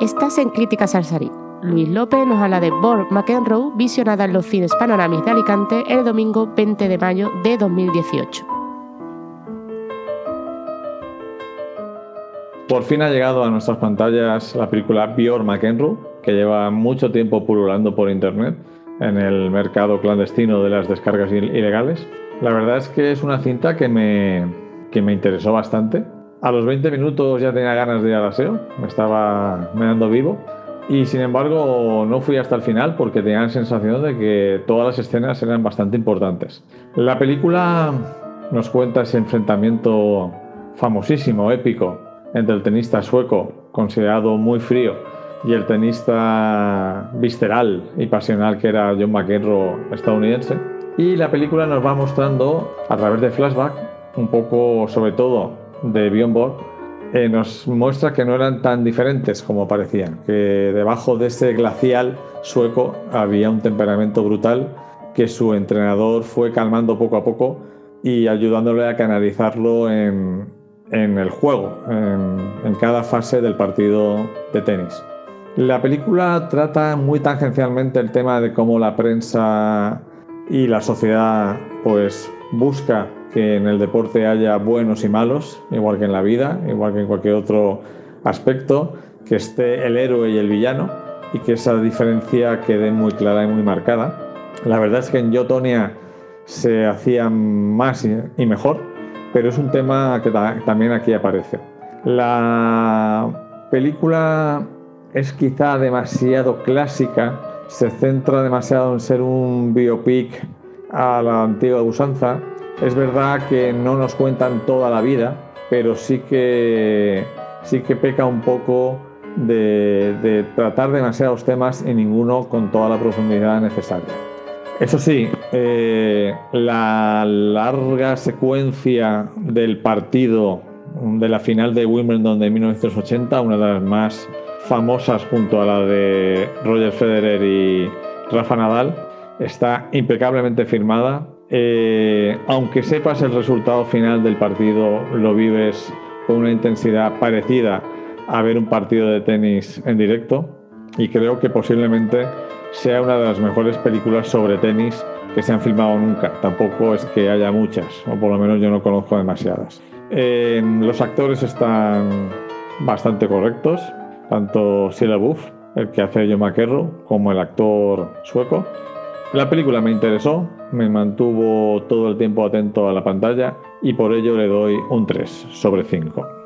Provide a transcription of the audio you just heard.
Estás en Críticas al. Luis López nos habla de Borg McEnroe, visionada en los cines Panoramis de Alicante el domingo 20 de mayo de 2018. Por fin ha llegado a nuestras pantallas la película Bjorn McEnroe, que lleva mucho tiempo pululando por internet en el mercado clandestino de las descargas ilegales. La verdad es que es una cinta que me, que me interesó bastante. A los 20 minutos ya tenía ganas de ir al aseo, me estaba meando vivo. Y sin embargo no fui hasta el final porque tenía la sensación de que todas las escenas eran bastante importantes. La película nos cuenta ese enfrentamiento famosísimo, épico, entre el tenista sueco, considerado muy frío, y el tenista visceral y pasional que era John McEnroe estadounidense. Y la película nos va mostrando a través de flashback, un poco sobre todo de Bjorn Borg, eh, nos muestra que no eran tan diferentes como parecían, que debajo de ese glacial sueco había un temperamento brutal que su entrenador fue calmando poco a poco y ayudándole a canalizarlo en, en el juego, en, cada fase del partido de tenis. La película trata muy tangencialmente el tema de cómo la prensa y la sociedad pues busca que en el deporte haya buenos y malos, igual que en la vida, igual que en cualquier otro aspecto, que esté el héroe y el villano y que esa diferencia quede muy clara y muy marcada. La verdad es que en Yotonia se hacía más y mejor, pero es un tema que también aquí aparece. La película es quizá demasiado clásica, se centra demasiado en ser un biopic a la antigua usanza. Es verdad que no nos cuentan toda la vida, pero sí que, sí que peca un poco de, tratar demasiados temas y ninguno con toda la profundidad necesaria. Eso sí, eh, la larga secuencia del partido de la final de Wimbledon de 1980, una de las más famosas junto a la de Roger Federer y Rafa Nadal, está impecablemente firmada. Eh, aunque sepas el resultado final del partido, lo vives con una intensidad parecida a ver un partido de tenis en directo y creo que posiblemente sea una de las mejores películas sobre tenis que se han filmado nunca. Tampoco es que haya muchas, o por lo menos yo no conozco demasiadas. los actores están bastante correctos, tanto Sheila Buff, el que hace John McEnroe, como el actor sueco. La película me interesó, me mantuvo todo el tiempo atento a la pantalla y por ello le doy un 3 sobre 5.